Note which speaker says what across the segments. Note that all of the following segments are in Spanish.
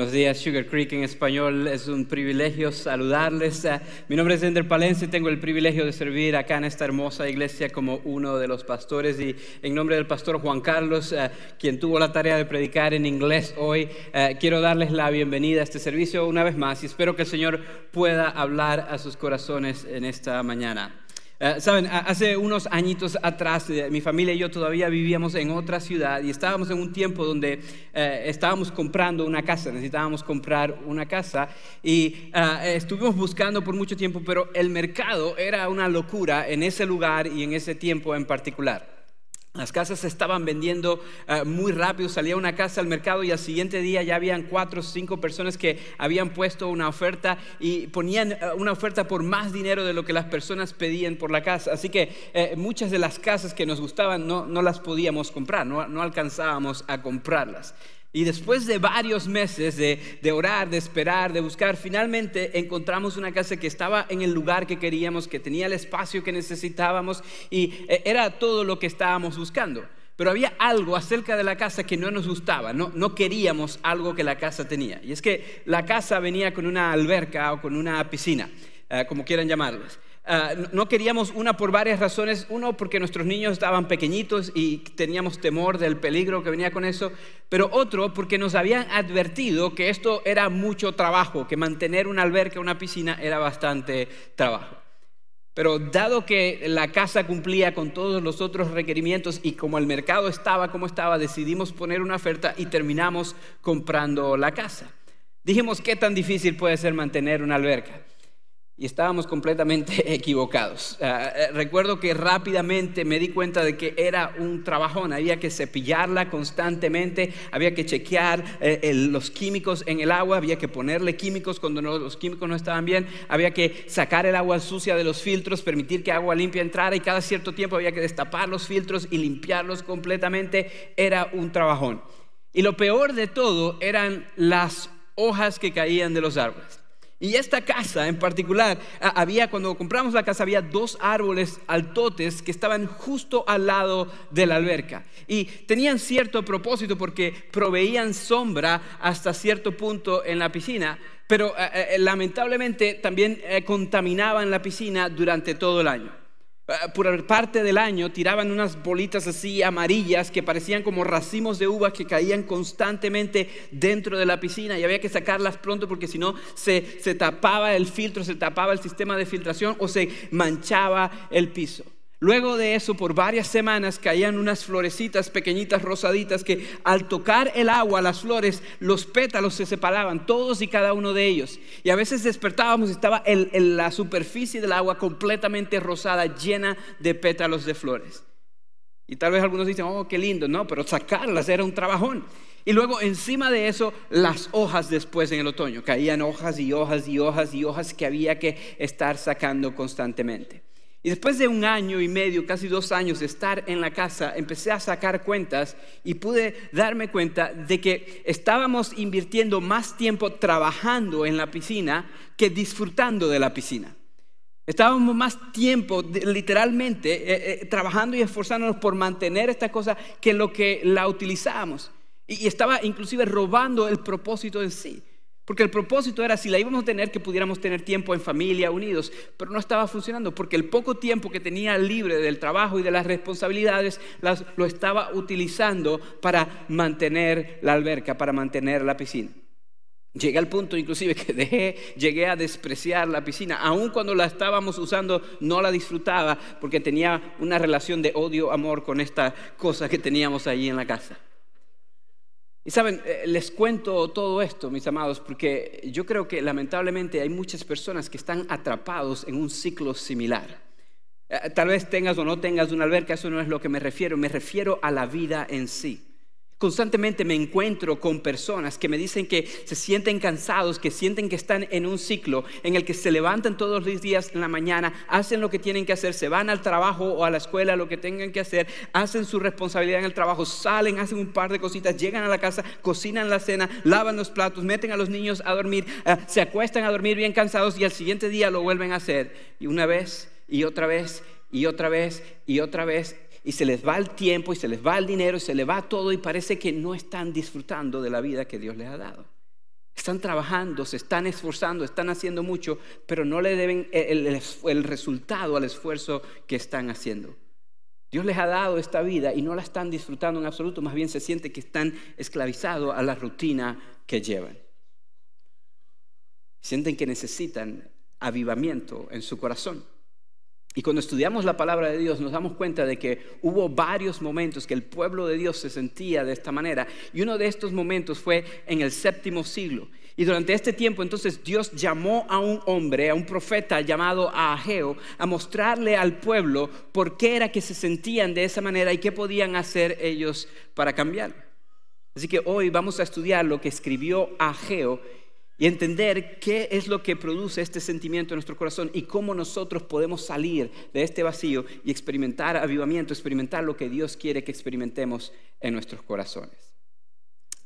Speaker 1: Buenos días, Sugar Creek en español. Es un privilegio saludarles. Eh, mi nombre es Ender Palencia y tengo el privilegio de servir acá en esta hermosa iglesia como uno de los pastores. Y en nombre del pastor Juan Carlos, eh, quien tuvo la tarea de predicar en inglés hoy, eh, quiero darles la bienvenida a este servicio una vez más y espero que el Señor pueda hablar a sus corazones en esta mañana. Eh, saben, hace unos añitos atrás, eh, mi familia y yo todavía vivíamos en otra ciudad y estábamos en un tiempo donde eh, estábamos comprando una casa, necesitábamos comprar una casa y estuvimos buscando por mucho tiempo, pero el mercado era una locura en ese lugar y en ese tiempo en particular. Las casas se estaban vendiendo eh, muy rápido, salía una casa al mercado y al siguiente día ya habían cuatro o cinco personas que habían puesto una oferta y ponían eh, una oferta por más dinero de lo que las personas pedían por la casa. Así que eh, muchas de las casas que nos gustaban no, las podíamos comprar, no alcanzábamos a comprarlas. Y después de varios meses de, orar, de esperar, de buscar, finalmente encontramos una casa que estaba en el lugar que queríamos, que tenía el espacio que necesitábamos y eh, era todo lo que estábamos buscando. Pero había algo acerca de la casa que no nos gustaba, no, no queríamos algo que la casa tenía. Y es que la casa venía con una alberca o con una piscina, eh, como quieran llamarlas. Ah, no queríamos una por varias razones. Uno, porque nuestros niños estaban pequeñitos y teníamos temor del peligro que venía con eso. Pero otro, porque nos habían advertido que esto era mucho trabajo, que mantener una alberca, una piscina era bastante trabajo. Pero dado que la casa cumplía con todos los otros requerimientos y como el mercado estaba como estaba, decidimos poner una oferta y terminamos comprando la casa. Dijimos, ¿qué tan difícil puede ser mantener una alberca? Y estábamos completamente equivocados. Ah, eh, recuerdo que rápidamente me di cuenta de que era un trabajón, había que cepillarla constantemente, había que chequear eh, los químicos en el agua, había que ponerle químicos cuando los químicos no estaban bien, había que sacar el agua sucia de los filtros, permitir que agua limpia entrara y cada cierto tiempo había que destapar los filtros y limpiarlos completamente, era un trabajón. Y lo peor de todo eran las hojas que caían de los árboles. Y esta casa en particular, había, cuando compramos la casa, había dos árboles altotes que estaban justo al lado de la alberca. Y tenían cierto propósito porque proveían sombra hasta cierto punto en la piscina, pero eh, eh, lamentablemente también eh, contaminaban la piscina durante todo el año. Eh, por parte del año tiraban unas bolitas así amarillas que parecían como racimos de uvas que caían constantemente dentro de la piscina y había que sacarlas pronto porque si no se, se tapaba el filtro, se tapaba el sistema de filtración o se manchaba el piso. Luego de eso, por varias semanas, caían unas florecitas pequeñitas rosaditas que al tocar el agua, las flores, los pétalos se separaban, todos y cada uno de ellos. Y a veces despertábamos estaba la superficie del agua completamente rosada, llena de pétalos de flores. Y tal vez algunos dicen, oh, qué lindo, no, pero sacarlas era un trabajón. Y luego encima de eso, las hojas después en el otoño. Caían hojas y hojas y hojas y hojas que había que estar sacando constantemente. Y después de un año y medio, casi dos años de estar en la casa, empecé a sacar cuentas y pude darme cuenta de que estábamos invirtiendo más tiempo trabajando en la piscina que disfrutando de la piscina. Estábamos más tiempo literalmente eh, eh, trabajando y esforzándonos por mantener esta cosa que lo que la utilizábamos. y estaba inclusive robando el propósito en sí. Porque el propósito era si la íbamos a tener que pudiéramos tener tiempo en familia, unidos, pero no estaba funcionando porque el poco tiempo que tenía libre del trabajo y de las responsabilidades lo estaba utilizando para mantener la alberca, para mantener la piscina. Llegué al punto inclusive que dejé, llegué a despreciar la piscina. Aun cuando la estábamos usando, no la disfrutaba porque tenía una relación de odio-amor con esta cosa que teníamos allí en la casa. Y saben, eh, les cuento todo esto, mis amados, porque yo creo que lamentablemente hay muchas personas que están atrapados en un ciclo similar. Eh, tal vez tengas o no tengas una alberca, eso no es lo que me refiero, me refiero a la vida en sí. Constantemente me encuentro con personas que me dicen que se sienten cansados, que sienten que están en un ciclo en el que se levantan todos los días en la mañana, hacen lo que tienen que hacer, se van al trabajo o a la escuela, lo que tengan que hacer, hacen su responsabilidad en el trabajo, salen, hacen un par de cositas, llegan a la casa, cocinan la cena, lavan los platos, meten a los niños a dormir, eh, se acuestan a dormir bien cansados y al siguiente día lo vuelven a hacer. Y una vez y otra vez y otra vez y otra vez y se les va el tiempo y se les va el dinero y se les va todo y parece que no están disfrutando de la vida que Dios les ha dado. Están trabajando, se están esforzando, están haciendo mucho, pero no le deben el, resultado al esfuerzo que están haciendo. Dios les ha dado esta vida y no la están disfrutando en absoluto, más bien se siente que están esclavizados a la rutina que llevan. Sienten que necesitan avivamiento en su corazón. Y cuando estudiamos la palabra de Dios nos damos cuenta de que hubo varios momentos que el pueblo de Dios se sentía de esta manera. Y uno de estos momentos fue en el séptimo siglo. Y durante este tiempo entonces Dios llamó a un hombre, a un profeta llamado Ageo, a mostrarle al pueblo por qué era que se sentían de esa manera y qué podían hacer ellos para cambiar. Así que hoy vamos a estudiar lo que escribió Ageo y entender qué es lo que produce este sentimiento en nuestro corazón y cómo nosotros podemos salir de este vacío y experimentar avivamiento, experimentar lo que Dios quiere que experimentemos en nuestros corazones.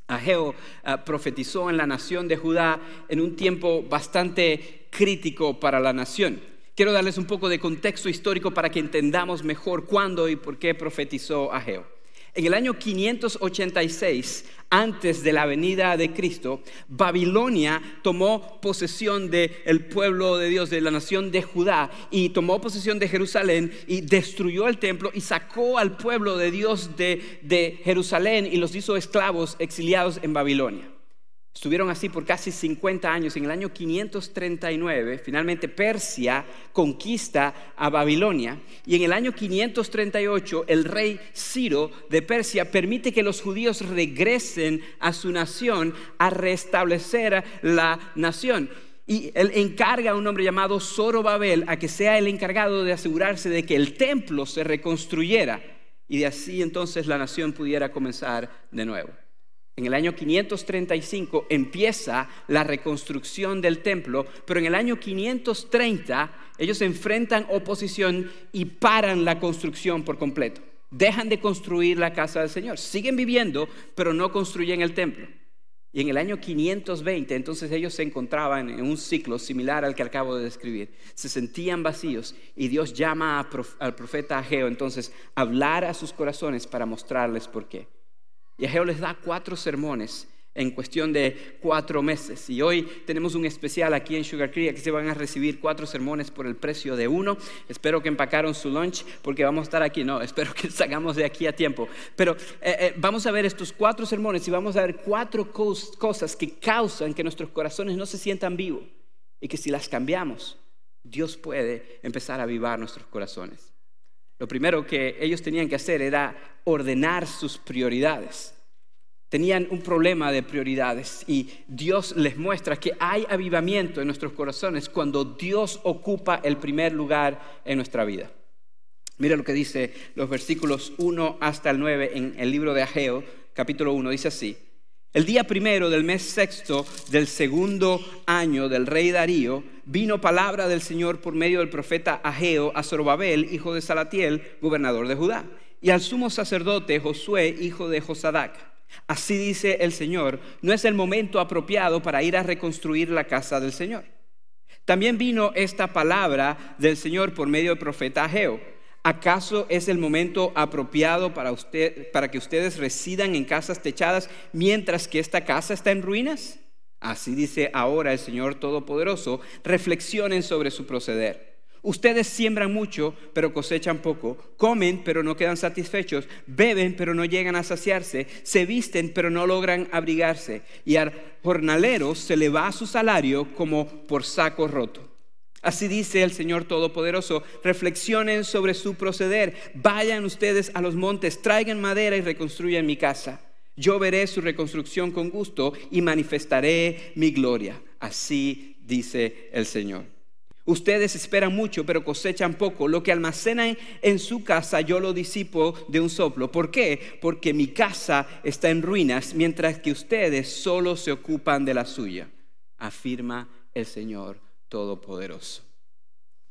Speaker 1: Ageo ah, profetizó en la nación de Judá en un tiempo bastante crítico para la nación. Quiero darles un poco de contexto histórico para que entendamos mejor cuándo y por qué profetizó Ageo. En el año 586, antes de la venida de Cristo, Babilonia tomó posesión del pueblo de Dios, de la nación de Judá, y tomó posesión de Jerusalén y destruyó el templo y sacó al pueblo de Dios de, de Jerusalén y los hizo esclavos exiliados en Babilonia. Estuvieron así por casi 50 años. En el año 539, finalmente Persia conquista a Babilonia. Y en el año 538, el rey Ciro de Persia permite que los judíos regresen a su nación a restablecer la nación. Y él encarga a un hombre llamado Zorobabel a que sea el encargado de asegurarse de que el templo se reconstruyera. Y de así entonces la nación pudiera comenzar de nuevo. En el año 535 empieza la reconstrucción del templo, pero en el año 530 ellos enfrentan oposición y paran la construcción por completo. Dejan de construir la casa del Señor. Siguen viviendo, pero no construyen el templo. Y en el año 520, entonces ellos se encontraban en un ciclo similar al que acabo de describir. Se sentían vacíos y Dios llama al profeta Ageo entonces a hablar a sus corazones para mostrarles por qué. Y Ageo les da cuatro sermones en cuestión de cuatro meses. Y hoy tenemos un especial aquí en Sugar Creek que se van a recibir cuatro sermones por el precio de uno. Espero que empacaron su lunch porque vamos a estar aquí. No, espero que salgamos de aquí a tiempo. Pero eh, eh, vamos a ver estos cuatro sermones y vamos a ver cuatro cosas que causan que nuestros corazones no se sientan vivos y que si las cambiamos, Dios puede empezar a avivar nuestros corazones. Lo primero que ellos tenían que hacer era ordenar sus prioridades. Tenían un problema de prioridades y Dios les muestra que hay avivamiento en nuestros corazones cuando Dios ocupa el primer lugar en nuestra vida. Mira lo que dice los versículos 1 hasta el 9 en el libro de Ageo, capítulo 1, dice así. El día primero del mes sexto del segundo año del rey Darío, vino palabra del Señor por medio del profeta Ageo a Zorobabel, hijo de Salatiel, gobernador de Judá, y al sumo sacerdote Josué, hijo de Josadac. Así dice el Señor, no es el momento apropiado para ir a reconstruir la casa del Señor. También vino esta palabra del Señor por medio del profeta Ageo ¿Acaso es el momento apropiado para, usted, para que ustedes residan en casas techadas mientras que esta casa está en ruinas? Así dice ahora el Señor Todopoderoso. Reflexionen sobre su proceder. Ustedes siembran mucho, pero cosechan poco. Comen, pero no quedan satisfechos. Beben, pero no llegan a saciarse. Se visten, pero no logran abrigarse. Y al jornalero se le va su salario como por saco roto. Así dice el Señor Todopoderoso, reflexionen sobre su proceder, vayan ustedes a los montes, traigan madera y reconstruyan mi casa. Yo veré su reconstrucción con gusto y manifestaré mi gloria. Así dice el Señor. Ustedes esperan mucho, pero cosechan poco. Lo que almacenan en su casa yo lo disipo de un soplo. ¿Por qué? Porque mi casa está en ruinas, mientras que ustedes solo se ocupan de la suya, afirma el Señor Todopoderoso.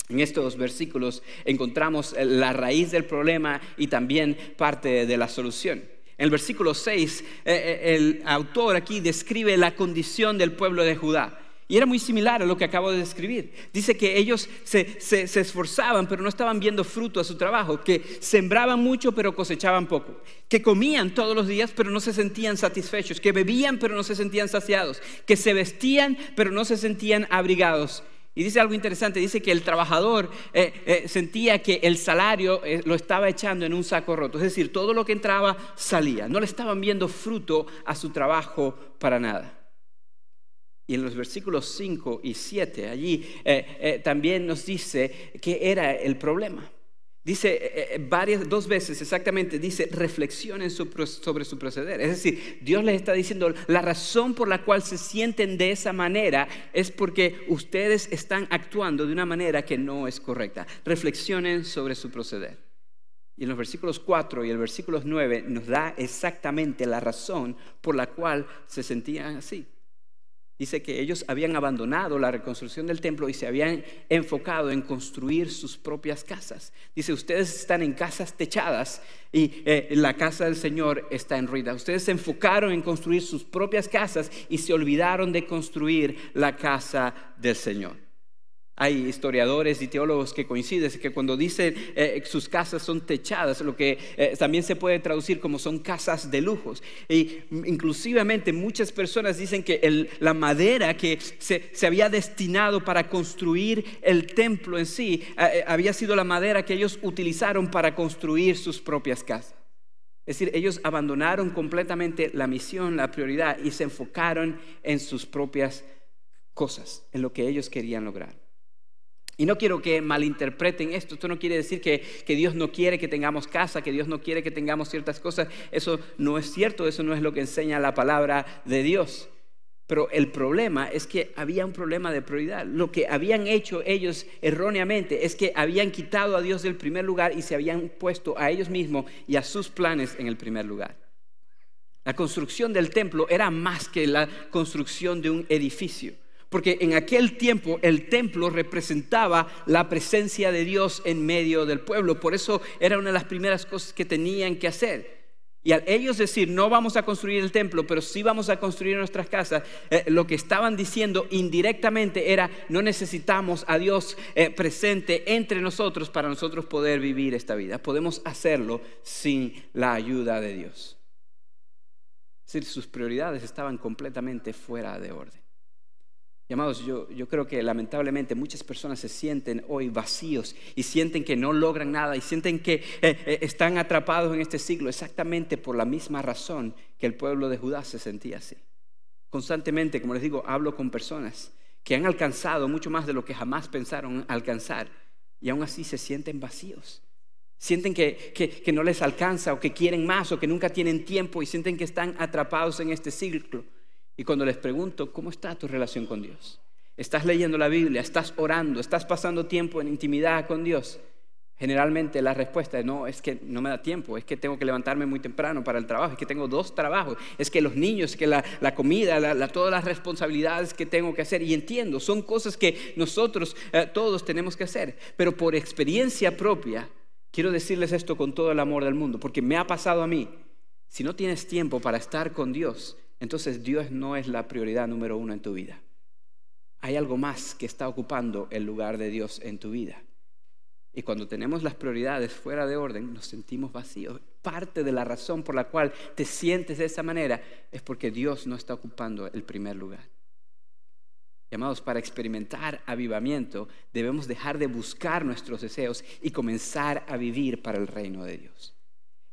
Speaker 1: En estos versículos encontramos la raíz del problema y también parte de la solución. En el versículo 6, eh, eh, el autor aquí describe la condición del pueblo de Judá. Y era muy similar a lo que acabo de describir. Dice que ellos se, se, esforzaban, pero no estaban viendo fruto a su trabajo, que sembraban mucho, pero cosechaban poco, que comían todos los días, pero no se sentían satisfechos, que bebían, pero no se sentían saciados, que se vestían, pero no se sentían abrigados. Y dice algo interesante, dice que el trabajador eh, eh, sentía que el salario eh, lo estaba echando en un saco roto, es decir, todo lo que entraba salía, no le estaban viendo fruto a su trabajo para nada. Y en los versículos 5 y 7, allí también nos dice que era el problema. Dice eh, eh, varias, dos veces exactamente, dice reflexionen sobre su proceder. Es decir, Dios les está diciendo, la razón por la cual se sienten de esa manera es porque ustedes están actuando de una manera que no es correcta. Reflexionen sobre su proceder. Y en los versículos 4 y el versículo 9 nos da exactamente la razón por la cual se sentían así. Dice que ellos habían abandonado la reconstrucción del templo y se habían enfocado en construir sus propias casas. Dice, ustedes están en casas techadas y eh, la casa del Señor está en ruina. Ustedes se enfocaron en construir sus propias casas y se olvidaron de construir la casa del Señor. Hay historiadores y teólogos que coinciden que cuando dicen eh, sus casas son techadas, lo que eh, también se puede traducir como son casas de lujos. Y inclusivamente muchas personas dicen que la madera que se, había destinado para construir el templo en sí eh, había sido la madera que ellos utilizaron para construir sus propias casas. Es decir, ellos abandonaron completamente la misión, la prioridad y se enfocaron en sus propias cosas, en lo que ellos querían lograr. Y no quiero que malinterpreten esto. Esto no quiere decir que, que, Dios no quiere que tengamos casa, que Dios no quiere que tengamos ciertas cosas. Eso no es cierto, eso no es lo que enseña la palabra de Dios. Pero el problema es que había un problema de prioridad. Lo que habían hecho ellos erróneamente es que habían quitado a Dios del primer lugar y se habían puesto a ellos mismos y a sus planes en el primer lugar. La construcción del templo era más que la construcción de un edificio. Porque en aquel tiempo el templo representaba la presencia de Dios en medio del pueblo. Por eso era una de las primeras cosas que tenían que hacer. Y al ellos decir, no vamos a construir el templo, pero sí vamos a construir nuestras casas, eh, lo que estaban diciendo indirectamente era, no necesitamos a Dios eh, presente entre nosotros para nosotros poder vivir esta vida. Podemos hacerlo sin la ayuda de Dios. Es decir, sus prioridades estaban completamente fuera de orden. Amados, yo, creo que lamentablemente muchas personas se sienten hoy vacíos y sienten que no logran nada y sienten que eh, eh, están atrapados en este siglo exactamente por la misma razón que el pueblo de Judá se sentía así. Constantemente, como les digo, hablo con personas que han alcanzado mucho más de lo que jamás pensaron alcanzar y aún así se sienten vacíos. Sienten que, que no les alcanza o que quieren más o que nunca tienen tiempo y sienten que están atrapados en este siglo. Y cuando les pregunto, ¿cómo está tu relación con Dios? ¿Estás leyendo la Biblia? ¿Estás orando? ¿Estás pasando tiempo en intimidad con Dios? Generalmente la respuesta es no, es que no me da tiempo, es que tengo que levantarme muy temprano para el trabajo, es que tengo dos trabajos, es que los niños, es que la, comida, todas las responsabilidades que tengo que hacer. Y entiendo, son cosas que nosotros eh, todos tenemos que hacer, pero por experiencia propia, quiero decirles esto con todo el amor del mundo, porque me ha pasado a mí. Si no tienes tiempo para estar con Dios, entonces Dios no es la prioridad número uno en tu vida. Hay algo más que está ocupando el lugar de Dios en tu vida. Y cuando tenemos las prioridades fuera de orden, nos sentimos vacíos. Parte de la razón por la cual te sientes de esa manera es porque Dios no está ocupando el primer lugar. Llamados para experimentar avivamiento, debemos dejar de buscar nuestros deseos y comenzar a vivir para el reino de Dios.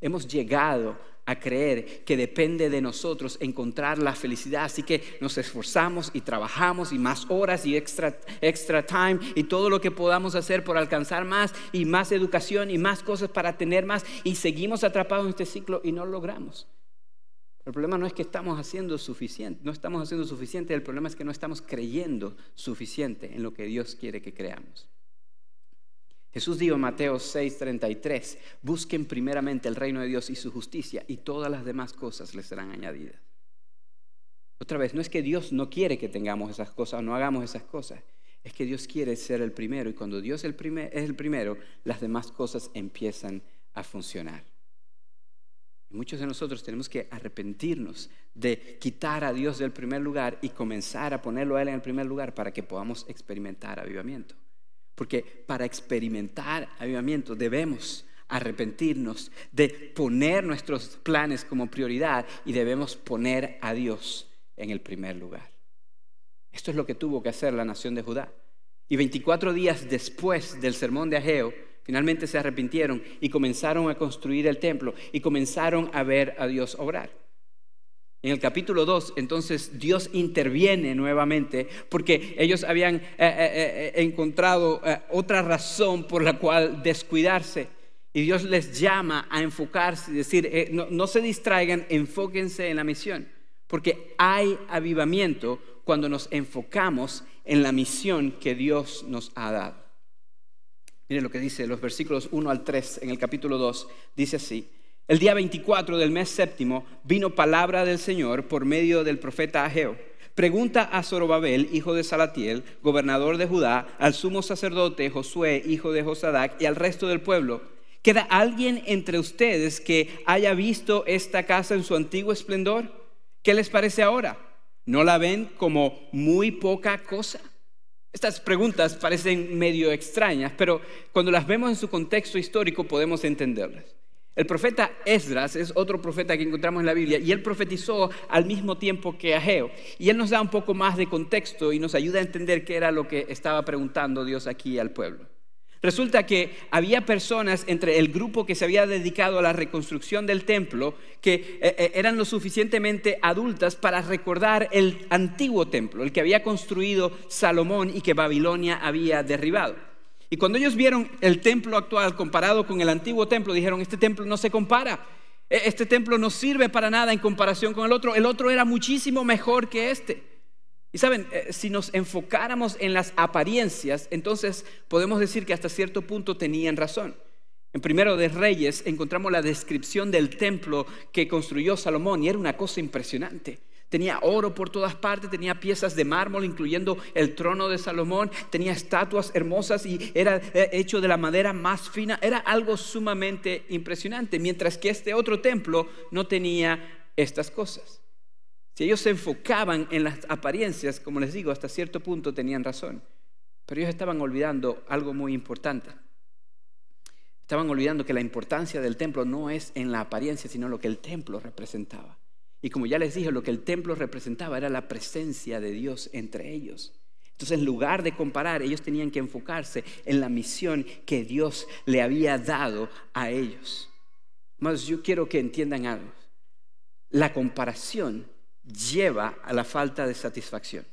Speaker 1: Hemos llegado a creer que depende de nosotros encontrar la felicidad. Así que nos esforzamos y trabajamos y más horas y extra, extra time y todo lo que podamos hacer por alcanzar más y más educación y más cosas para tener más y seguimos atrapados en este ciclo y no lo logramos. El problema no es que estamos haciendo suficiente, no estamos haciendo suficiente, el problema es que no estamos creyendo suficiente en lo que Dios quiere que creamos. Jesús dijo en Mateo 6:33, busquen primeramente el reino de Dios y su justicia y todas las demás cosas les serán añadidas. Otra vez, no es que Dios no quiere que tengamos esas cosas o no hagamos esas cosas, es que Dios quiere ser el primero y cuando Dios es el primero, las demás cosas empiezan a funcionar. Muchos de nosotros tenemos que arrepentirnos de quitar a Dios del primer lugar y comenzar a ponerlo a Él en el primer lugar para que podamos experimentar avivamiento. Porque para experimentar avivamiento debemos arrepentirnos de poner nuestros planes como prioridad y debemos poner a Dios en el primer lugar. Esto es lo que tuvo que hacer la nación de Judá. Y 24 días después del sermón de Ageo, finalmente se arrepintieron y comenzaron a construir el templo y comenzaron a ver a Dios obrar. En el capítulo 2, entonces Dios interviene nuevamente porque ellos habían eh, eh, eh, encontrado otra razón por la cual descuidarse. Y Dios les llama a enfocarse y decir, no, no se distraigan, enfóquense en la misión. Porque hay avivamiento cuando nos enfocamos en la misión que Dios nos ha dado. Miren lo que dice los versículos 1 al 3 en el capítulo 2. Dice así, el día 24 del mes séptimo vino palabra del Señor por medio del profeta Ageo. Pregunta a Zorobabel, hijo de Salatiel, gobernador de Judá, al sumo sacerdote Josué, hijo de Josadac, y al resto del pueblo. ¿Queda alguien entre ustedes que haya visto esta casa en su antiguo esplendor? ¿Qué les parece ahora? ¿No la ven como muy poca cosa? Estas preguntas parecen medio extrañas, pero cuando las vemos en su contexto histórico podemos entenderlas. El profeta Esdras es otro profeta que encontramos en la Biblia y él profetizó al mismo tiempo que Ageo. Y él nos da un poco más de contexto y nos ayuda a entender qué era lo que estaba preguntando Dios aquí al pueblo. Resulta que había personas entre el grupo que se había dedicado a la reconstrucción del templo que eh, eh, eran lo suficientemente adultas para recordar el antiguo templo, el que había construido Salomón y que Babilonia había derribado. Y cuando ellos vieron el templo actual comparado con el antiguo templo, dijeron, este templo no se compara. E, este templo no sirve para nada en comparación con el otro. El otro era muchísimo mejor que este. Y saben, eh, si nos enfocáramos en las apariencias, entonces podemos decir que hasta cierto punto tenían razón. En Primero de Reyes encontramos la descripción del templo que construyó Salomón y era una cosa impresionante. Tenía oro por todas partes, tenía piezas de mármol, incluyendo el trono de Salomón, tenía estatuas hermosas y era eh, hecho de la madera más fina. Era algo sumamente impresionante, mientras que este otro templo no tenía estas cosas. Si ellos se enfocaban en las apariencias, como les digo, hasta cierto punto tenían razón. Pero ellos estaban olvidando algo muy importante. Estaban olvidando que la importancia del templo no es en la apariencia, sino lo que el templo representaba. Y como ya les dije, lo que el templo representaba era la presencia de Dios entre ellos. Entonces, en lugar de comparar, ellos tenían que enfocarse en la misión que Dios le había dado a ellos. Más yo quiero que entiendan algo. La comparación lleva a la falta de satisfacción.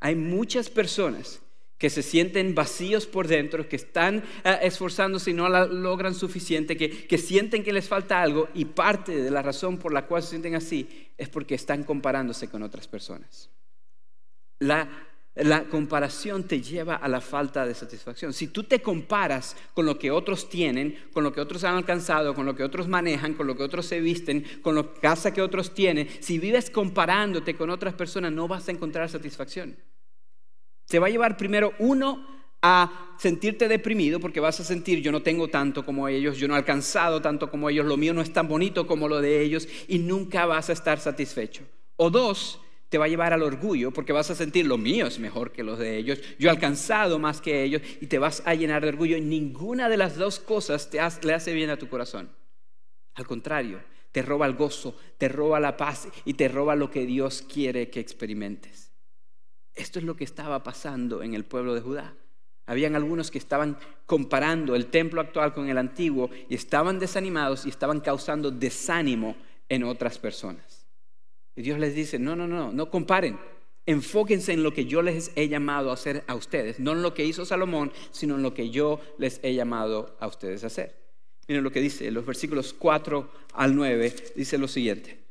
Speaker 1: Hay muchas personas que se sienten vacíos por dentro, que están eh, esforzándose y no logran suficiente, que, que sienten que les falta algo y parte de la razón por la cual se sienten así es porque están comparándose con otras personas. La la comparación te lleva a la falta de satisfacción. Si tú te comparas con lo que otros tienen, con lo que otros han alcanzado, con lo que otros manejan, con lo que otros se visten, con la casa que otros tienen, si vives comparándote con otras personas, no vas a encontrar satisfacción. Te va a llevar primero uno a sentirte deprimido porque vas a sentir yo no tengo tanto como ellos, yo no he alcanzado tanto como ellos, lo mío no es tan bonito como lo de ellos y nunca vas a estar satisfecho. O dos, te va a llevar al orgullo porque vas a sentir lo mío es mejor que los de ellos, yo he alcanzado más que ellos y te vas a llenar de orgullo y ninguna de las dos cosas le hace bien a tu corazón. Al contrario, te roba el gozo, te roba la paz y te roba lo que Dios quiere que experimentes. Esto es lo que estaba pasando en el pueblo de Judá. Habían algunos que estaban comparando el templo actual con el antiguo y estaban desanimados y estaban causando desánimo en otras personas. Y Dios les dice, no, no, no, no comparen. Enfóquense en lo que yo les he llamado a hacer a ustedes, no en lo que hizo Salomón, sino en lo que yo les he llamado a ustedes a hacer. Miren lo que dice, en los versículos 4 al 9, dice lo siguiente.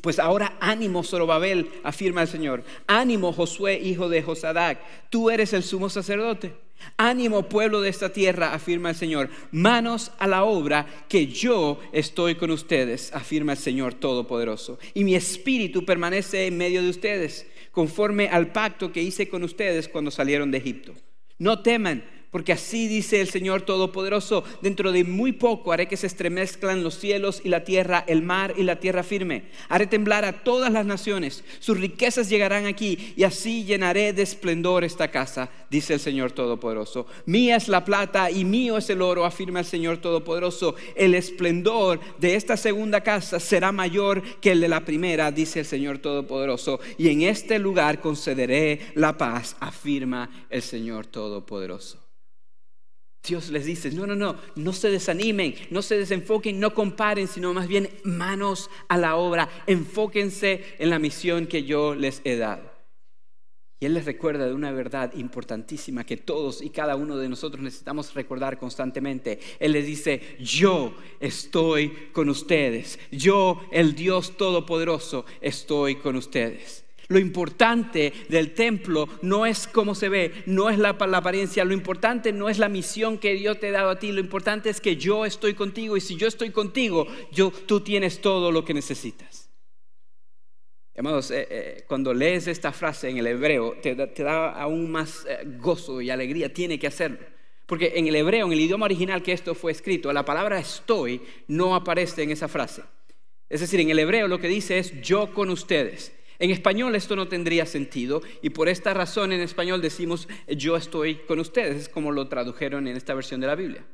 Speaker 1: Pues ahora ánimo, Zorobabel, afirma el Señor. Ánimo, Josué, hijo de Josadac. Tú eres el sumo sacerdote. Ánimo, pueblo de esta tierra, afirma el Señor. Manos a la obra, que yo estoy con ustedes, afirma el Señor Todopoderoso. Y mi espíritu permanece en medio de ustedes, conforme al pacto que hice con ustedes cuando salieron de Egipto. No teman porque así dice el Señor Todopoderoso, dentro de muy poco haré que se estremezcan los cielos y la tierra, el mar y la tierra firme. Haré temblar a todas las naciones, sus riquezas llegarán aquí y así llenaré de esplendor esta casa, dice el Señor Todopoderoso. Mía es la plata y mío es el oro, afirma el Señor Todopoderoso. El esplendor de esta segunda casa será mayor que el de la primera, dice el Señor Todopoderoso. Y en este lugar concederé la paz, afirma el Señor Todopoderoso. Dios les dice, no, no, no, no se desanimen, no se desenfoquen, no comparen, sino más bien manos a la obra, enfóquense en la misión que yo les he dado. Y Él les recuerda de una verdad importantísima que todos y cada uno de nosotros necesitamos recordar constantemente. Él les dice, yo estoy con ustedes, yo, el Dios Todopoderoso, estoy con ustedes. Lo importante del templo no es cómo se ve, no es la, apariencia, lo importante no es la misión que Dios te ha dado a ti, lo importante es que yo estoy contigo y si yo estoy contigo, tú tienes todo lo que necesitas. Amados, eh, eh, cuando lees esta frase en el hebreo, te, da aún más eh, gozo y alegría, tiene que hacerlo. Porque en el hebreo, en el idioma original que esto fue escrito, la palabra estoy no aparece en esa frase. Es decir, en el hebreo lo que dice es yo con ustedes. En español esto no tendría sentido y por esta razón en español decimos yo estoy con ustedes, es como lo tradujeron en esta versión de la Biblia.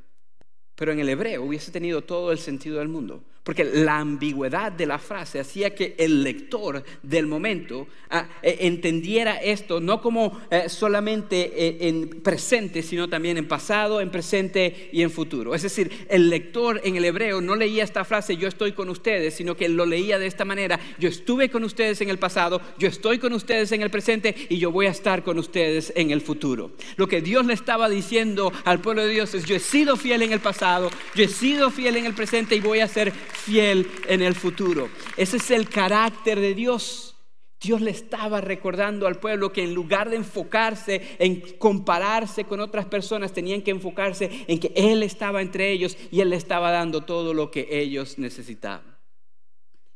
Speaker 1: Pero en el hebreo hubiese tenido todo el sentido del mundo. Porque la ambigüedad de la frase hacía que el lector del momento ah, e, entendiera esto no como eh, solamente eh, en presente, sino también en pasado, en presente y en futuro. Es decir, el lector en el hebreo no leía esta frase yo estoy con ustedes, sino que lo leía de esta manera, yo estuve con ustedes en el pasado, yo estoy con ustedes en el presente y yo voy a estar con ustedes en el futuro. Lo que Dios le estaba diciendo al pueblo de Dios es yo he sido fiel en el pasado, yo he sido fiel en el presente y voy a ser fiel en el futuro. Ese es el carácter de Dios. Dios le estaba recordando al pueblo que en lugar de enfocarse en compararse con otras personas, tenían que enfocarse en que Él estaba entre ellos y Él le estaba dando todo lo que ellos necesitaban.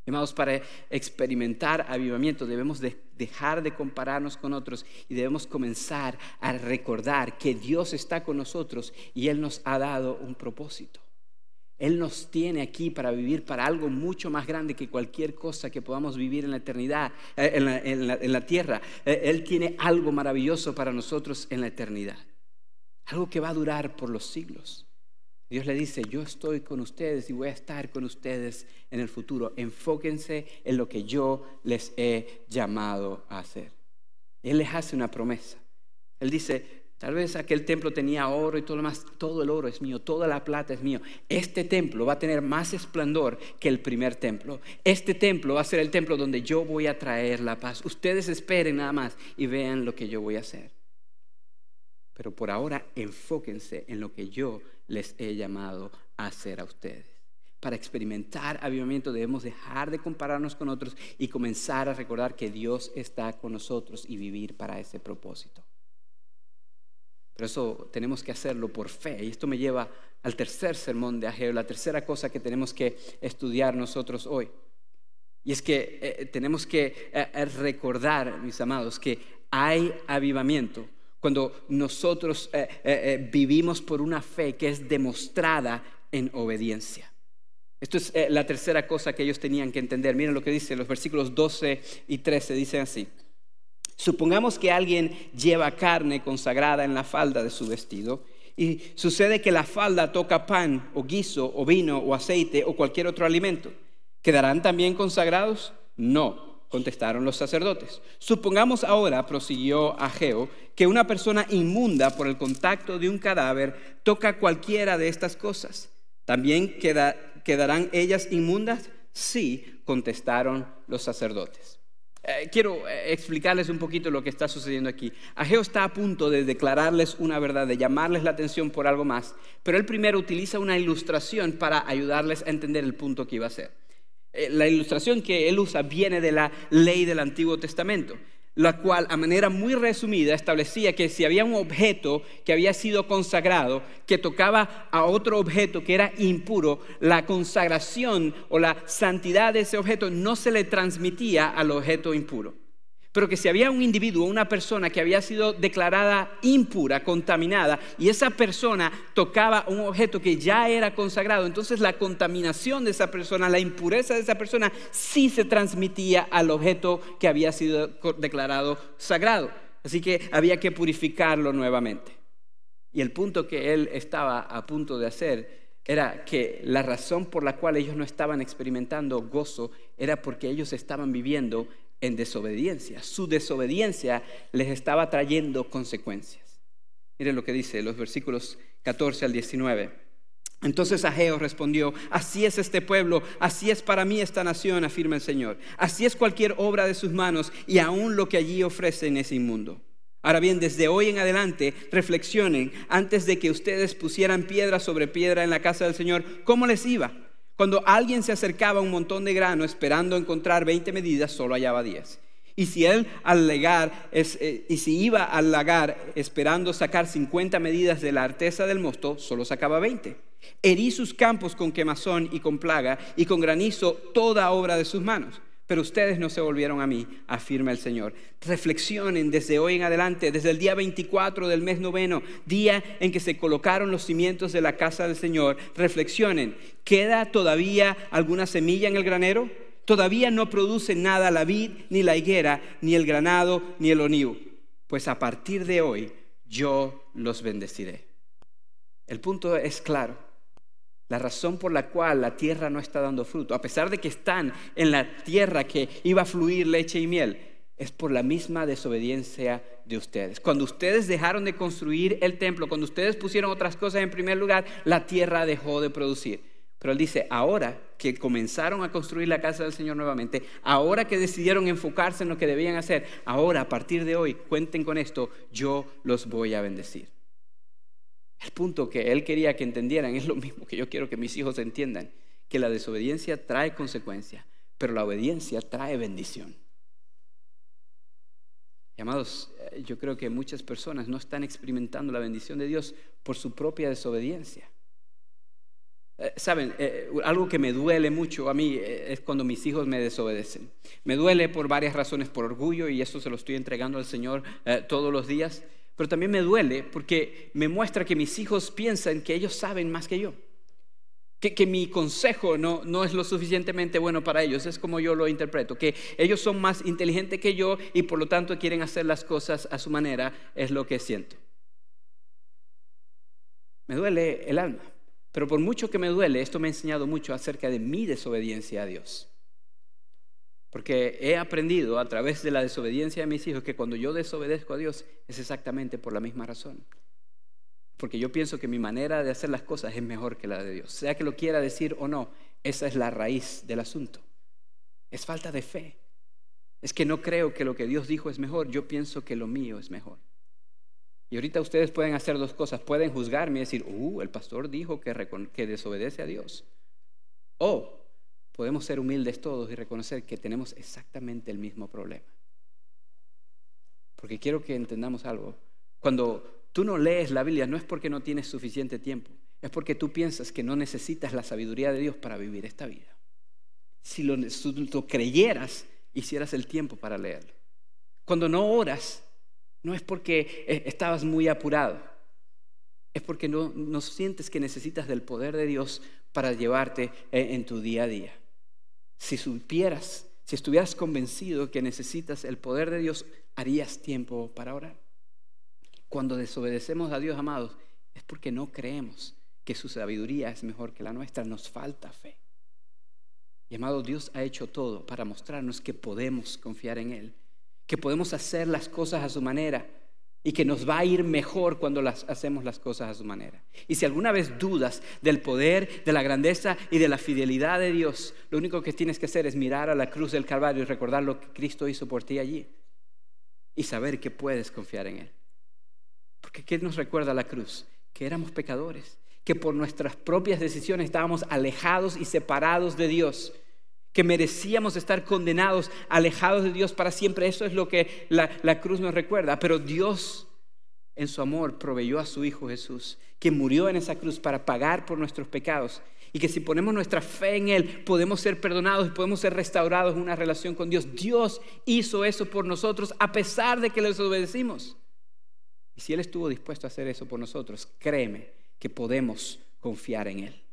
Speaker 1: Amados, para experimentar avivamiento debemos dejar de compararnos con otros y debemos comenzar a recordar que Dios está con nosotros y Él nos ha dado un propósito. Él nos tiene aquí para vivir para algo mucho más grande que cualquier cosa que podamos vivir en la eternidad, eh, en la, tierra. Eh, Él tiene algo maravilloso para nosotros en la eternidad. Algo que va a durar por los siglos. Dios le dice, yo estoy con ustedes y voy a estar con ustedes en el futuro. Enfóquense en lo que yo les he llamado a hacer. Él les hace una promesa. Él dice, Tal vez aquel templo tenía oro y todo lo más, todo el oro es mío, toda la plata es mío. Este templo va a tener más esplendor que el primer templo. Este templo va a ser el templo donde yo voy a traer la paz. Ustedes esperen nada más y vean lo que yo voy a hacer. Pero por ahora enfóquense en lo que yo les he llamado a hacer a ustedes. Para experimentar avivamiento debemos dejar de compararnos con otros y comenzar a recordar que Dios está con nosotros y vivir para ese propósito. Pero eso tenemos que hacerlo por fe. Y esto me lleva al tercer sermón de Ageo, la tercera cosa que tenemos que estudiar nosotros hoy. Y es que eh, tenemos que eh, recordar, mis amados, que hay avivamiento cuando nosotros eh, vivimos por una fe que es demostrada en obediencia. Esto es la tercera cosa que ellos tenían que entender. Miren lo que dice los versículos 12 y 13, dicen así. Supongamos que alguien lleva carne consagrada en la falda de su vestido y sucede que la falda toca pan o guiso o vino o aceite o cualquier otro alimento. ¿Quedarán también consagrados? No, contestaron los sacerdotes. Supongamos ahora, prosiguió Ageo, que una persona inmunda por el contacto de un cadáver toca cualquiera de estas cosas. ¿También quedarán ellas inmundas? Sí, contestaron los sacerdotes. Eh, quiero eh, explicarles un poquito lo que está sucediendo aquí. Ageo está a punto de declararles una verdad, de llamarles la atención por algo más, pero él primero utiliza una ilustración para ayudarles a entender el punto que iba a hacer. Eh, la ilustración que él usa viene de la ley del Antiguo Testamento la cual a manera muy resumida establecía que si había un objeto que había sido consagrado, que tocaba a otro objeto que era impuro, la consagración o la santidad de ese objeto no se le transmitía al objeto impuro. Pero que si había un individuo, una persona que había sido declarada impura, contaminada, y esa persona tocaba un objeto que ya era consagrado, entonces la contaminación de esa persona, la impureza de esa persona, sí se transmitía al objeto que había sido declarado sagrado. Así que había que purificarlo nuevamente. Y el punto que él estaba a punto de hacer era que la razón por la cual ellos no estaban experimentando gozo era porque ellos estaban viviendo en desobediencia. Su desobediencia les estaba trayendo consecuencias. Miren lo que dice los versículos 14 al 19. Entonces Ageo respondió, así es este pueblo, así es para mí esta nación, afirma el Señor. Así es cualquier obra de sus manos y aún lo que allí ofrecen es inmundo. Ahora bien, desde hoy en adelante, reflexionen antes de que ustedes pusieran piedra sobre piedra en la casa del Señor, ¿cómo les iba? Cuando alguien se acercaba a un montón de grano esperando encontrar 20 medidas, solo hallaba 10. Y si él al eh, y si iba al lagar esperando sacar 50 medidas de la arteza del mosto, solo sacaba 20. Herí sus campos con quemazón y con plaga, y con granizo toda obra de sus manos pero ustedes no se volvieron a mí, afirma el Señor. Reflexionen desde hoy en adelante, desde el día 24 del mes noveno, día en que se colocaron los cimientos de la casa del Señor. Reflexionen, ¿queda todavía alguna semilla en el granero? Todavía no produce nada la vid, ni la higuera, ni el granado, ni el olivo. Pues a partir de hoy yo los bendeciré. El punto es claro. La razón por la cual la tierra no está dando fruto, a pesar de que están en la tierra que iba a fluir leche y miel, es por la misma desobediencia de ustedes. Cuando ustedes dejaron de construir el templo, cuando ustedes pusieron otras cosas en primer lugar, la tierra dejó de producir. Pero él dice, ahora que comenzaron a construir la casa del Señor nuevamente, ahora que decidieron enfocarse en lo que debían hacer, ahora a partir de hoy, cuenten con esto, yo los voy a bendecir. El punto que él quería que entendieran es lo mismo que yo quiero que mis hijos entiendan, que la desobediencia trae consecuencias, pero la obediencia trae bendición. Y amados, eh, yo creo que muchas personas no están experimentando la bendición de Dios por su propia desobediencia. Eh, saben, eh, algo que me duele mucho a mí es cuando mis hijos me desobedecen. Me duele por varias razones, por orgullo, y eso se lo estoy entregando al Señor todos los días pero también me duele porque me muestra que mis hijos piensan que ellos saben más que yo. Que, mi consejo no, no es lo suficientemente bueno para ellos, es como yo lo interpreto, que ellos son más inteligentes que yo y por lo tanto quieren hacer las cosas a su manera, es lo que siento. Me duele el alma, pero por mucho que me duele, esto me ha enseñado mucho acerca de mi desobediencia a Dios. Porque he aprendido a través de la desobediencia de mis hijos que cuando yo desobedezco a Dios es exactamente por la misma razón. Porque yo pienso que mi manera de hacer las cosas es mejor que la de Dios. Sea que lo quiera decir o no, esa es la raíz del asunto. Es falta de fe. Es que no creo que lo que Dios dijo es mejor, yo pienso que lo mío es mejor. Y ahorita ustedes pueden hacer dos cosas. Pueden juzgarme y decir, uh, el pastor dijo que, que desobedece a Dios. O podemos ser humildes todos y reconocer que tenemos exactamente el mismo problema. Porque quiero que entendamos algo. Cuando tú no lees la Biblia no es porque no tienes suficiente tiempo, es porque tú piensas que no necesitas la sabiduría de Dios para vivir esta vida. Si lo, creyeras, hicieras el tiempo para leerlo. Cuando no oras, no es porque eh, estabas muy apurado, es porque no, no sientes que necesitas del poder de Dios para llevarte eh, en tu día a día. Si supieras, si estuvieras convencido que necesitas el poder de Dios, harías tiempo para orar. Cuando desobedecemos a Dios, amados, es porque no creemos que su sabiduría es mejor que la nuestra, nos falta fe. Y amado, Dios ha hecho todo para mostrarnos que podemos confiar en Él, que podemos hacer las cosas a su manera y que nos va a ir mejor cuando las, hacemos las cosas a su manera. Y si alguna vez dudas del poder, de la grandeza y de la fidelidad de Dios, lo único que tienes que hacer es mirar a la cruz del Calvario y recordar lo que Cristo hizo por ti allí y saber que puedes confiar en Él. Porque ¿qué nos recuerda la cruz? Que éramos pecadores, que por nuestras propias decisiones estábamos alejados y separados de Dios que merecíamos estar condenados, alejados de Dios para siempre. Eso es lo que la, cruz nos recuerda. Pero Dios, en su amor, proveyó a su Hijo Jesús, que murió en esa cruz para pagar por nuestros pecados Y que si ponemos nuestra fe en Él, podemos ser perdonados y podemos ser restaurados en una relación con Dios. Dios hizo eso por nosotros a pesar de que les obedecimos. Y si Él estuvo dispuesto a hacer eso por nosotros, créeme que podemos confiar en Él.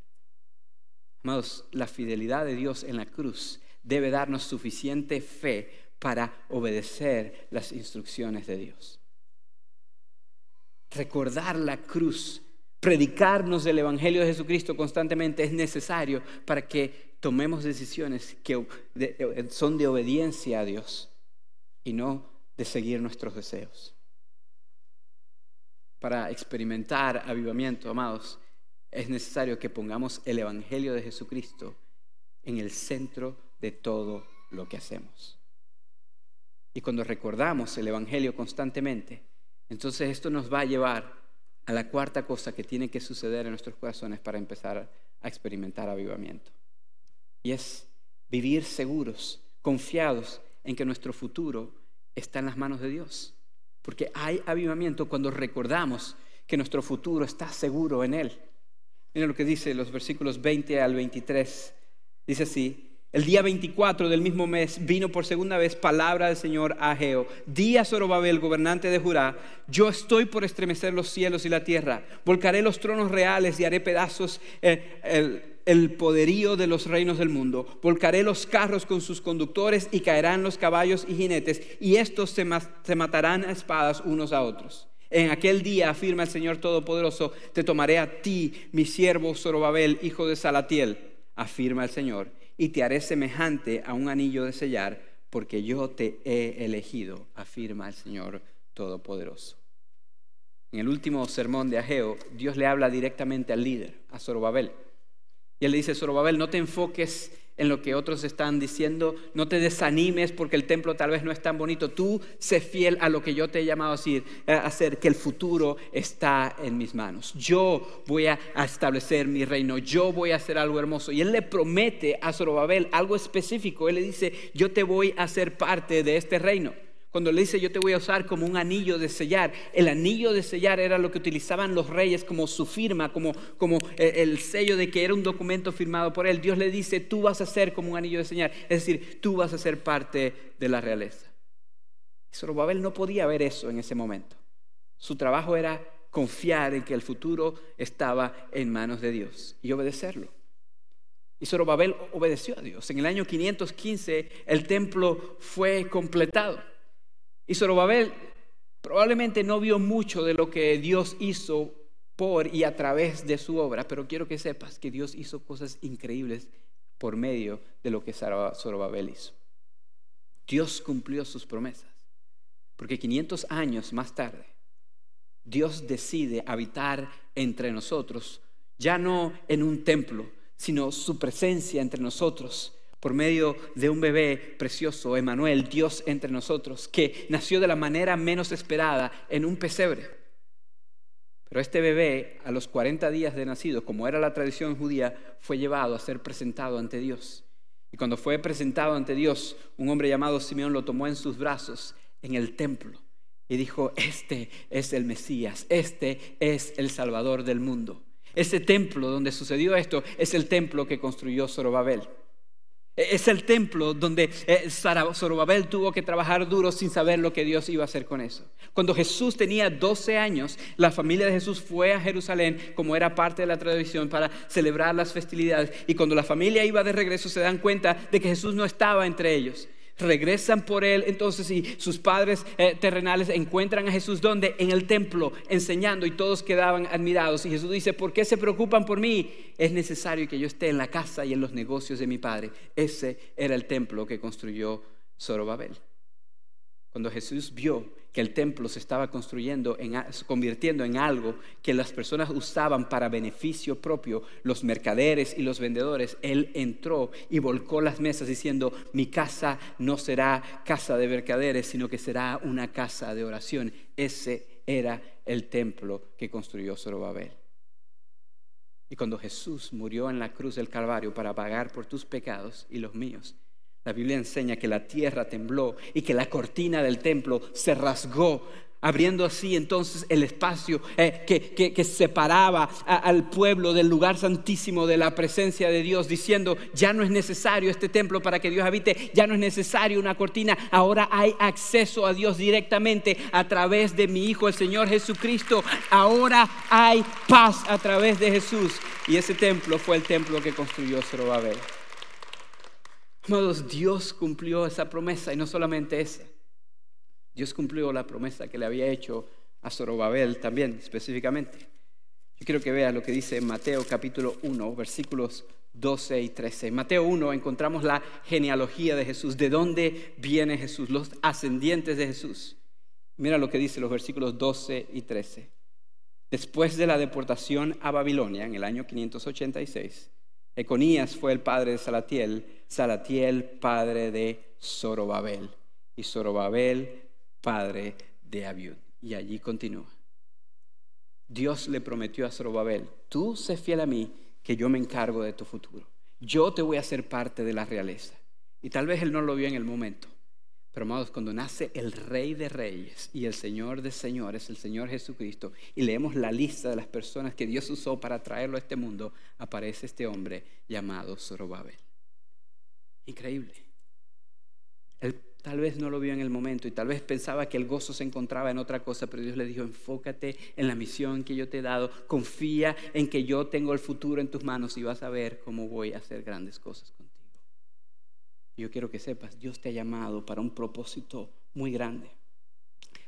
Speaker 1: Amados, la fidelidad de Dios en la cruz debe darnos suficiente fe para obedecer las instrucciones de Dios. Recordar la cruz, predicarnos del Evangelio de Jesucristo constantemente es necesario para que tomemos decisiones que son de obediencia a Dios y no de seguir nuestros deseos. Para experimentar avivamiento, amados, es necesario que pongamos el Evangelio de Jesucristo en el centro de todo lo que hacemos. Y cuando recordamos el Evangelio constantemente, entonces esto nos va a llevar a la cuarta cosa que tiene que suceder en nuestros corazones para empezar a experimentar avivamiento. Y es vivir seguros, confiados en que nuestro futuro está en las manos de Dios. Porque hay avivamiento cuando recordamos que nuestro futuro está seguro en Él. Miren lo que dice los versículos 20 al 23. Dice así, el día 24 del mismo mes vino por segunda vez palabra del Señor a Geo. Di a Zorobabel, gobernante de Judá, yo estoy por estremecer los cielos y la tierra. Volcaré los tronos reales y haré pedazos eh, el, poderío de los reinos del mundo. Volcaré los carros con sus conductores y caerán los caballos y jinetes, y estos se matarán a espadas unos a otros. En aquel día, afirma el Señor Todopoderoso, te tomaré a ti, mi siervo Zorobabel, hijo de Salatiel, afirma el Señor, y te haré semejante a un anillo de sellar, porque yo te he elegido, afirma el Señor Todopoderoso. En el último sermón de Ageo, Dios le habla directamente al líder, a Zorobabel. Y él le dice, Zorobabel, no te enfoques en lo que otros están diciendo, no te desanimes porque el templo tal vez no es tan bonito, tú sé fiel a lo que yo te he llamado a a hacer, que el futuro está en mis manos. Yo voy a establecer mi reino, yo voy a hacer algo hermoso. Y él le promete a Zorobabel algo específico, él le dice, yo te voy a hacer parte de este reino. Cuando le dice yo te voy a usar como un anillo de sellar, el anillo de sellar era lo que utilizaban los reyes como su firma, como, como eh, el sello de que era un documento firmado por él. Dios le dice, tú vas a ser como un anillo de sellar, es decir, tú vas a ser parte de la realeza. Y Zorobabel no podía ver eso en ese momento. Su trabajo era confiar en que el futuro estaba en manos de Dios y obedecerlo. Y Zorobabel obedeció a Dios. En el año 515 el templo fue completado. Y Zorobabel probablemente no vio mucho de lo que Dios hizo por y a través de su obra, pero quiero que sepas que Dios hizo cosas increíbles por medio de lo que Zorobabel hizo. Dios cumplió sus promesas, porque 500 años más tarde, Dios decide habitar entre nosotros, ya no en un templo, sino su presencia entre nosotros por medio de un bebé precioso, Emanuel, Dios entre nosotros, que nació de la manera menos esperada en un pesebre. Pero este bebé, a los 40 días de nacido, como era la tradición judía, fue llevado a ser presentado ante Dios. Y cuando fue presentado ante Dios, un hombre llamado Simeón lo tomó en sus brazos en el templo y dijo, este es el Mesías, este es el Salvador del mundo. Ese templo donde sucedió esto es el templo que construyó Zorobabel. Es el templo donde eh, Zorobabel tuvo que trabajar duro sin saber lo que Dios iba a hacer con eso. Cuando Jesús tenía 12 años, la familia de Jesús fue a Jerusalén, como era parte de la tradición, para celebrar las festividades. Y cuando la familia iba de regreso, se dan cuenta de que Jesús no estaba entre ellos regresan por él entonces y sus padres eh, terrenales encuentran a Jesús donde en el templo enseñando y todos quedaban admirados y Jesús dice, ¿por qué se preocupan por mí? Es necesario que yo esté en la casa y en los negocios de mi padre. Ese era el templo que construyó Zorobabel. Cuando Jesús vio que el templo se estaba construyendo, en, convirtiendo en algo que las personas usaban para beneficio propio, los mercaderes y los vendedores, Él entró y volcó las mesas diciendo, mi casa no será casa de mercaderes, sino que será una casa de oración. Ese era el templo que construyó Zorobabel. Y cuando Jesús murió en la cruz del Calvario para pagar por tus pecados y los míos, la Biblia enseña que la tierra tembló y que la cortina del templo se rasgó abriendo así entonces el espacio eh, que, separaba al pueblo del lugar santísimo de la presencia de Dios, diciendo, ya no es necesario este templo para que Dios habite, ya no es necesario una cortina, ahora hay acceso a Dios directamente a través de mi Hijo, el Señor Jesucristo, ahora hay paz a través de Jesús. Y ese templo fue el templo que construyó Zorobabel. Amados, Dios cumplió esa promesa y no solamente esa. Dios cumplió la promesa que le había hecho a Zorobabel también, específicamente. Yo quiero que vea lo que dice Mateo capítulo 1, versículos 12 y 13. En Mateo 1 encontramos la genealogía de Jesús, de dónde viene Jesús, los ascendientes de Jesús. Mira lo que dice los versículos 12 y 13. Después de la deportación a Babilonia en el año 586, Econías fue el padre de Salatiel, Salatiel padre de Zorobabel y Zorobabel padre de Abiud. Y allí continúa. Dios le prometió a Zorobabel, tú sé fiel a mí, que yo me encargo de tu futuro. Yo te voy a hacer parte de la realeza. Y tal vez él no lo vio en el momento. Pero amados, cuando nace el Rey de Reyes y el Señor de Señores, el Señor Jesucristo, y leemos la lista de las personas que Dios usó para traerlo a este mundo, aparece este hombre llamado Zorobabel. Increíble. Él Tal vez no lo vio en el momento y tal vez pensaba que el gozo se encontraba en otra cosa, pero Dios le dijo, enfócate en la misión que yo te he dado, confía en que yo tengo el futuro en tus manos y vas a ver cómo voy a hacer grandes cosas contigo. Yo quiero que sepas, Dios te ha llamado para un propósito muy grande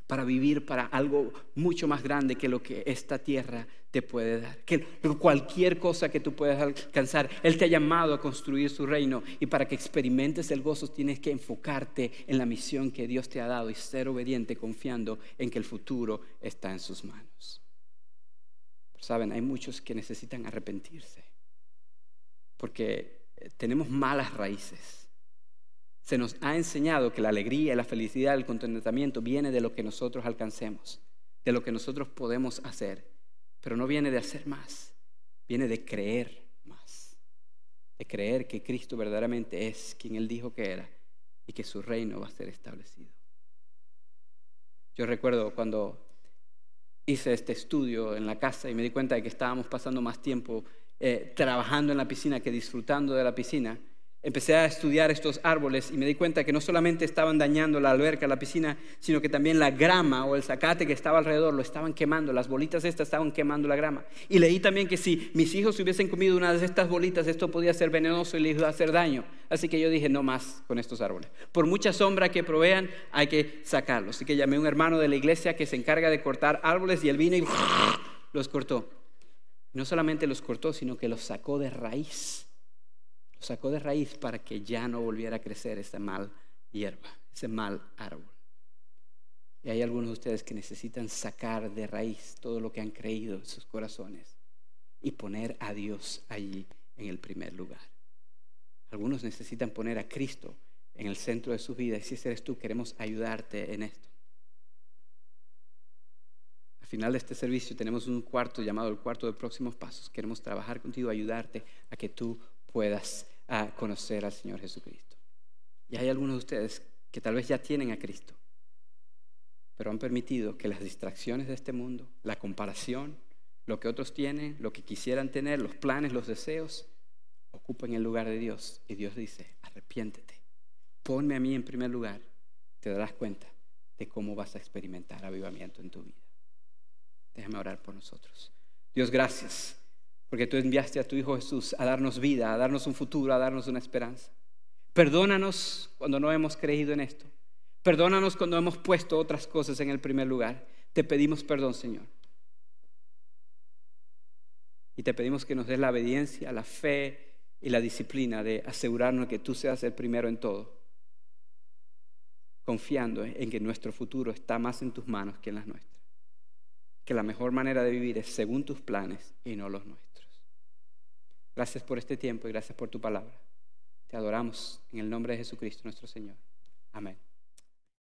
Speaker 1: para vivir para algo mucho más grande que lo que esta tierra te puede dar. Que cualquier cosa que tú puedas alcanzar, Él te ha llamado a construir su reino y para que experimentes el gozo tienes que enfocarte en la misión que Dios te ha dado y ser obediente confiando en que el futuro está en sus manos. Saben, hay muchos que necesitan arrepentirse porque tenemos malas raíces se nos ha enseñado que la alegría, la felicidad, el contentamiento viene de lo que nosotros alcancemos, de lo que nosotros podemos hacer, pero no viene de hacer más, viene de creer más, de creer que Cristo verdaderamente es quien Él dijo que era y que su reino va a ser establecido. Yo recuerdo cuando hice este estudio en la casa y me di cuenta de que estábamos pasando más tiempo eh, trabajando en la piscina que disfrutando de la piscina empecé a estudiar estos árboles y me di cuenta que no solamente estaban dañando la alberca, la piscina, sino que también la grama o el zacate que estaba alrededor lo estaban quemando, las bolitas estas estaban quemando la grama. Y leí también que si mis hijos hubiesen comido una de estas bolitas, esto podía ser venenoso y les iba a hacer daño. Así que yo dije, no más con estos árboles. Por mucha sombra que provean, hay que sacarlos. Así que llamé a un hermano de la iglesia que se encarga de cortar árboles y él vino y los cortó. No solamente los cortó, sino que los sacó de raíz lo sacó de raíz para que ya no volviera a crecer esa mal hierba, ese mal árbol. Y hay algunos de ustedes que necesitan sacar de raíz todo lo que han creído en sus corazones y poner a Dios allí en el primer lugar. Algunos necesitan poner a Cristo en el centro de su vida y si eres tú, queremos ayudarte en esto. Al final de este servicio tenemos un cuarto llamado el cuarto de próximos pasos. Queremos trabajar contigo, ayudarte a que tú puedas a conocer al Señor Jesucristo. Y hay algunos de ustedes que tal vez ya tienen a Cristo, pero han permitido que las distracciones de este mundo, la comparación, lo que otros tienen, lo que quisieran tener, los planes, los deseos, ocupen el lugar de Dios. Y Dios dice, arrepiéntete, ponme a mí en primer lugar, te darás cuenta de cómo vas a experimentar avivamiento en tu vida. Déjame orar por nosotros. Dios, gracias porque tú enviaste a tu Hijo Jesús a darnos vida, a darnos un futuro, a darnos una esperanza. Perdónanos cuando no hemos creído en esto. Perdónanos cuando hemos puesto otras cosas en el primer lugar. Te pedimos perdón, Señor. Y te pedimos que nos des la obediencia, la fe y la disciplina de asegurarnos que tú seas el primero en todo. Confiando en que nuestro futuro está más en tus manos que en las nuestras. Que la mejor manera de vivir es según tus planes y no los nuestros. Gracias por este tiempo y gracias por tu palabra. Te adoramos en el nombre de Jesucristo nuestro Señor. Amén.